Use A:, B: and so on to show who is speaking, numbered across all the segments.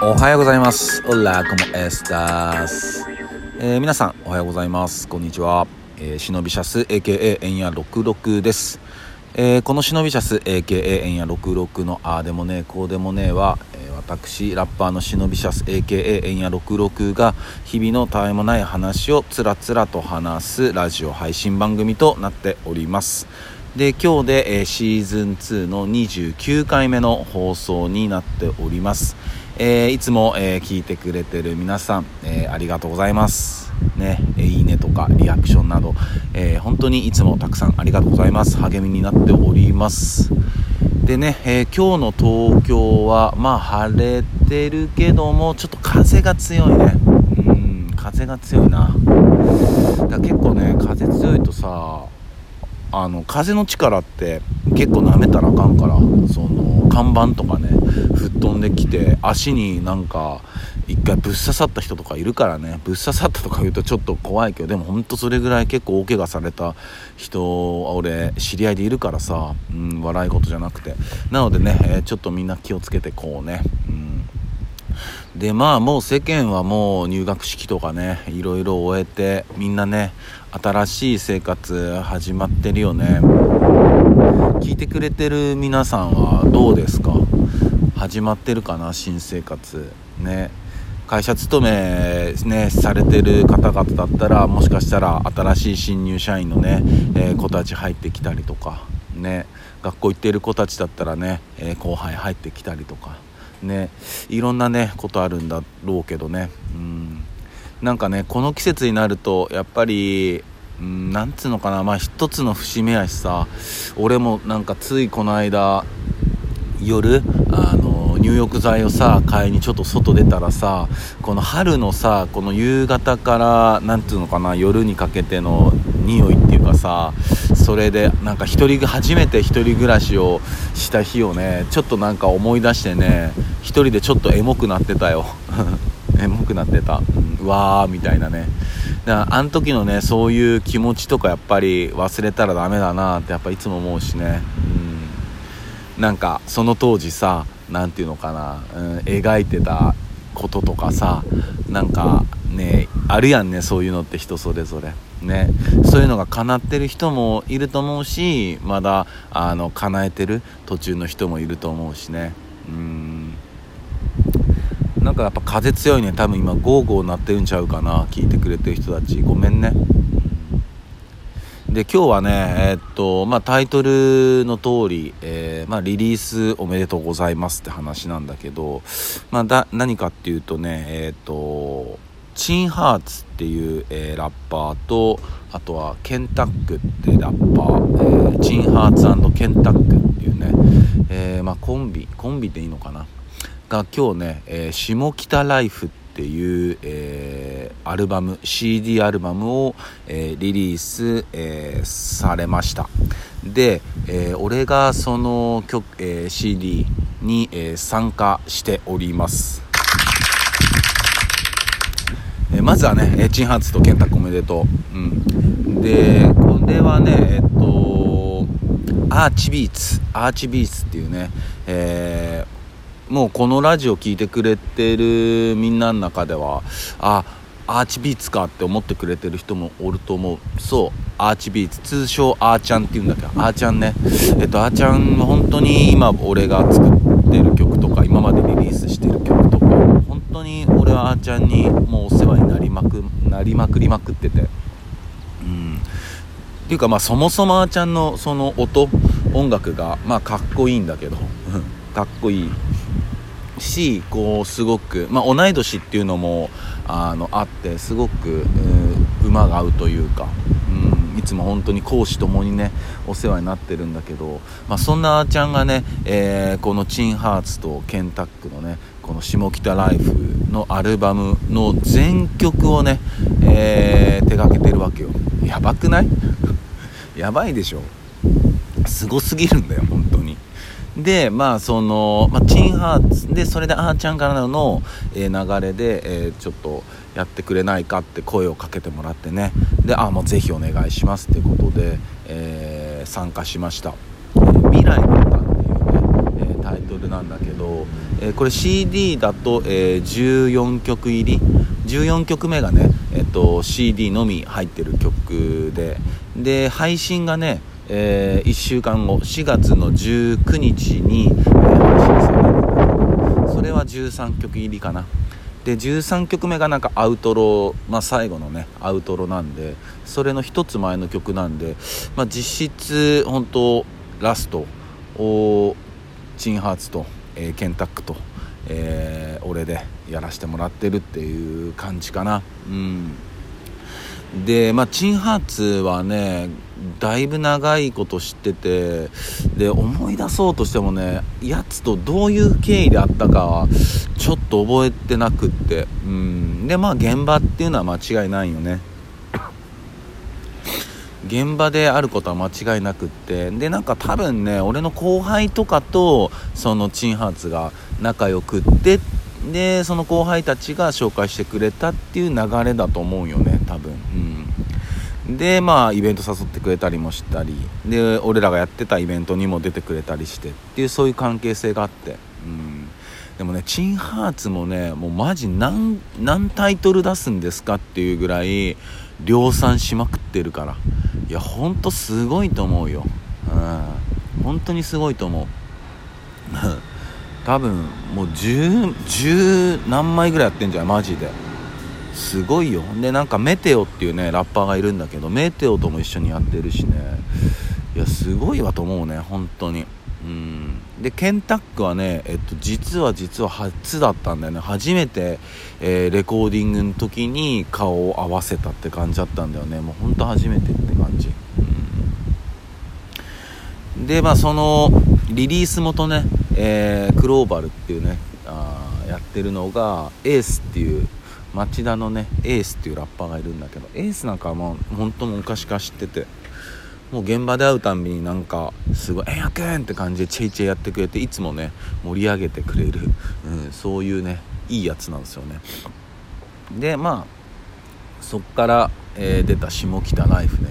A: おはようございます。オラコモエスタス。えー皆さんおはようございます。こんにちは。えー、忍びシャス AKA エンヤ66です。えーこの忍びシャス AKA エンヤ66のあーでもねこうでもねは、えー私ラッパーの忍びシャス AKA エンヤ66が日々のたわいもない話をつらつらと話すラジオ配信番組となっております。で今日で、えーシーズン2の29回目の放送になっております、えーいつも、えー聞いてくれてる皆さん、えーありがとうございます。ね、えいいねとかリアクションなど、え本当にいつもたくさんありがとうございます。励みになっております。でね、え今日の東京はまあ晴れてるけどもちょっと風が強いね。うん風が強いな。だ結構ね風強いとさあの風の力って結構舐めたらあかんからその看板とかね吹っ飛んできて足になんか一回ぶっ刺さった人とかいるからね。ぶっ刺さったとか言うとちょっと怖いけどでもほんとそれぐらい結構大怪我された人俺知り合いでいるからさ、うん、笑い事じゃなくて。なのでね、えーちょっとみんな気をつけてこうね、でまあもう世間はもう入学式とかねいろいろ終えてみんなね新しい生活始まってるよね。聞いてくれてる皆さんはどうですか？始まってるかな？新生活。ね。会社勤めねされてる方々だったらもしかしたら新しい新入社員のね、えー子たち入ってきたりとか。ね。学校行ってる子たちだったらね、えー後輩入ってきたりとか。ねいろんなねことあるんだろうけどね。うん。なんかねこの季節になるとやっぱりうんなんつうのかなまあ一つの節目やしさ俺もなんかついこの間夜あの入浴剤をさ買いにちょっと外出たらさこの春のさこの夕方からなんていうのかな夜にかけての匂いっていうかさそれでなんか一人初めて一人暮らしをした日をねちょっとなんか思い出してね一人でちょっとエモくなってたよ。エモくなってた、うん、うわーみたいなね。だからあの時のねそういう気持ちとかやっぱり忘れたらダメだなってやっぱいつも思うしね。うん。なんかその当時さ何ていうのかな、うん、描いてたこととかさなんかねあるやんねそういうのって人それぞれ。ね。そういうのが叶ってる人もいると思うしまだあの叶えてる途中の人もいると思うしね。うん。なんかやっぱ風強いね。多分今ゴーゴー鳴ってるんちゃうかな聞いてくれてる人たち。ごめんね。で今日はねえーっとまあタイトルの通り、えーまあリリースおめでとうございますって話なんだけどまあだ何かっていうとねえーっとチンハーツっていう、えーラッパーとあとはケンタックってラッパー、えーチンハーツケンタックっていうね、えまあコンビコンビでいいのかな？が今日ね、え下北ライフっていう、えーアルバム CD アルバムを、えーリリース、えーされましたで、えー俺がその曲、えー CD に、えー参加しておりますえーまずはね、えーチンハーツとケンタックおめでとう。うん。で、これはね、えっと、アーチビーツ、アーチビーツっていうね、えーもうこのラジオ聞いてくれてるみんなの中では、あ、アーチビーツかって思ってくれてる人もおると思う。そう、アーチビーツ。通称アーちゃんって言うんだけど、アーちゃんね。えっと、アーちゃん、本当に今俺が作ってる曲とか、今までリリースしてる曲とか、本当に俺はあーちゃんにもうお世話になりまくなりまくりまくっててうんっていうかまあそもそもあーちゃんのその音音楽がまあかっこいいんだけどかっこいいしこうすごくまあ同い年っていうのもあのあってすごく、うん馬が合うというか、うん、いつも本当に講師ともにねお世話になってるんだけど、まあ、そんなあーちゃんがね、えーこのチンハーツとケンタックのねこの下北ライフのアルバムの全曲をね、えー手掛けてるわけよ。やばくない？やばいでしょ。すごすぎるんだよ本でまあその、まあ、チンハーツでそれであーちゃんからの、えー流れで、えーちょっとやってくれないかって声をかけてもらってね。であもうぜひお願いしますってことで、えー参加しました「え未来の歌」っていうね、えタイトルなんだけど、え、これ CD だと、え、14曲入り。14曲目がね、えーと、CD のみ入ってる曲で。で配信がね、えー、1週間後4月の19日に、えー、配信されるんだけどそれは13曲入りかな。で13曲目がなんかアウトロまあ、最後のねアウトロなんでそれの1つ前の曲なんで、まあ、実質本当ラストをチンハーツと、えー、ケンタックと、えー、俺でやらせてもらってるっていう感じかな。うん。でまあチンハーツはねだいぶ長いこと知っててで思い出そうとしてもねやつとどういう経緯であったかはちょっと覚えてなくってうん。でまあ現場っていうのは間違いないよね。現場であることは間違いなくってでなんか多分ね俺の後輩とかとそのチンハーツが仲良くってでその後輩たちが紹介してくれたっていう流れだと思うよね多分。でまあイベント誘ってくれたりもしたりで俺らがやってたイベントにも出てくれたりしてっていうそういう関係性があって。うん。でもねチンハーツもねもうマジ何何タイトル出すんですかっていうぐらい量産しまくってるから。いやほんとすごいと思うよ。うん。本当にすごいと思う。多分もう 10, 10何枚ぐらいやってんじゃんマジで。すごいよ。でなんかメテオっていうねラッパーがいるんだけどメテオとも一緒にやってるしね。いやすごいわと思うね本当に。うん。でケンタックはね、えっと、実は実は初だったんだよね。初めて、えー、レコーディングの時に顔を合わせたって感じだったんだよね。もうほんと初めてって感じ、うん、でまあそのリリース元ね、えー、クローバルっていうねあやってるのがエースっていう町田のねエースっていうラッパーがいるんだけどエースなんかはもう本当昔から知っててもう現場で会うたんびになんかすごい「えんやくん!」って感じでチェイチェイやってくれていつもね盛り上げてくれる、うん、そういうねいいやつなんですよねでまあそっから、えー、出た下北ライフね、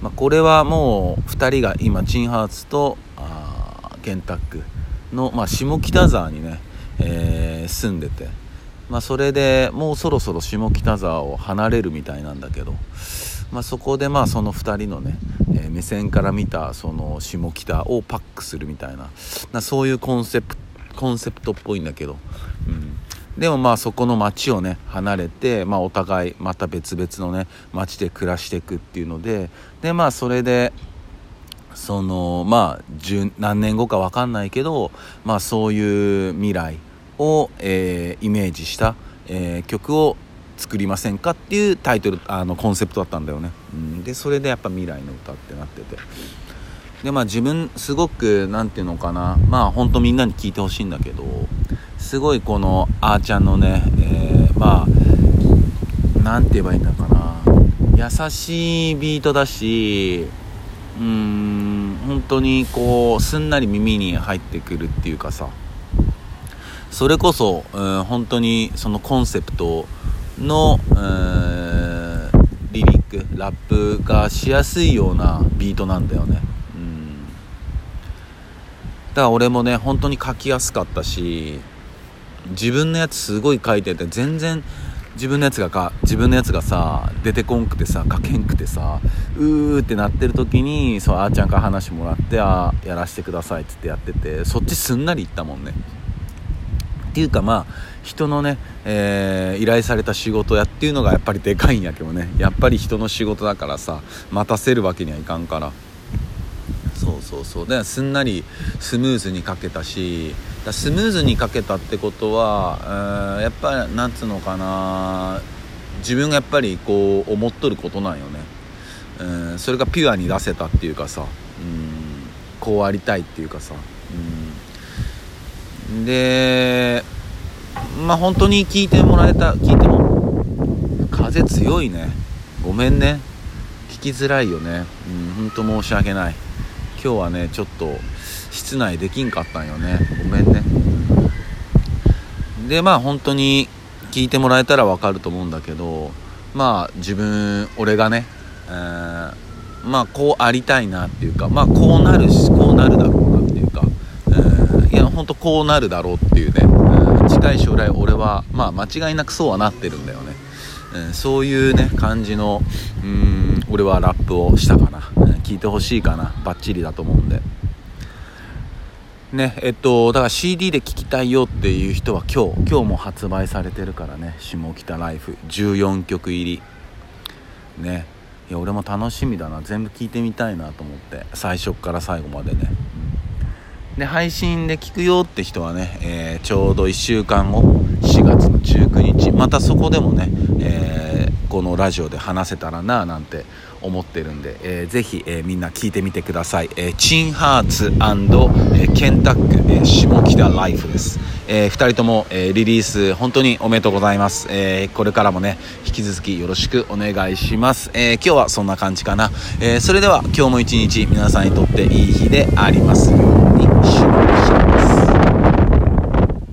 A: まあ、これはもう2人が今チンハーツとあケンタックの、まあ、下北沢にね、えー、住んでてまあ、それでもうそろそろ下北沢を離れるみたいなんだけどまあ、そこでまあその2人のね、えー、目線から見たその下北をパックするみたいななそういうコンセプコンセプトっぽいんだけど、うん、でもまあそこの町をね離れて、まあ、お互いまた別々のね町で暮らしていくっていうのででまあそれでそのまあ何年後か分かんないけど、まあ、そういう未来を、えー、イメージした、えー、曲を作りませんかっていうタイトルあのコンセプトだったんだよね、うん、でそれでやっぱ未来の歌ってなってて。でまあ自分すごく何て言うのかな。まあ本当みんなに聞いてほしいんだけどすごいこのあーちゃんのね、えー、まあ何て言えばいいんだかな。優しいビートだしうーん本当にこうすんなり耳に入ってくるっていうかさ。それこそ、うん、本当にそのコンセプトの、リリックラップがしやすいようなビートなんだよね、うん、だから俺もね本当に書きやすかったし自分のやつすごい書いてて全然自分のやつがか自分のやつがさ出てこんくてさ書けんくてさうーってなってる時にそうあーちゃんから話もらってあやらせてくださいっつってやっててそっちすんなりいったもんね。っていうかまあ人のね、えー、依頼された仕事やっていうのがやっぱりでかいんやけどね。やっぱり人の仕事だからさ待たせるわけにはいかんから。そうそうそう。ですんなりスムーズにかけたしだスムーズにかけたってことは、えー、やっぱりなんつうのかな自分がやっぱりこう思っとることなんよね、えー、それがピュアに出せたっていうかさ、うん、こうありたいっていうかさ、うん。でまあ本当に聞いてもらえた聞いても風強いね。ごめんね。聞きづらいよね。うん本当申し訳ない。今日はねちょっと室内できんかったんよね。ごめんね。でまあ本当に聞いてもらえたら分かると思うんだけどまあ自分俺がね、えー、まあこうありたいなっていうかまあこうなるしこうなるだろうなっていうか、えーとこうなるだろうっていうね、うん、近い将来俺はまあ間違いなくそうはなってるんだよね、うん、そういうね感じのうん俺はラップをしたかな、うん、聞いてほしいかな。バッチリだと思うんで。ねえっとだから CD で聴きたいよっていう人は今日今日も発売されてるからね。下北ライフ14曲入り。ね。いや俺も楽しみだな。全部聞いてみたいなと思って。最初から最後までね、で配信で聞くよって人はね、えー、ちょうど1週間後4月の19日またそこでもね、えー、このラジオで話せたらななんて思ってるんで、えー、ぜひ、えー、みんな聞いてみてください、えー、チンハーツ、えー、ケンタック、えー、下北ライフです、えー、2人とも、えー、リリース本当におめでとうございます、えー、これからもね引き続きよろしくお願いします、えー、今日はそんな感じかな、えー、それでは今日も一日皆さんにとっていい日であります。Sure.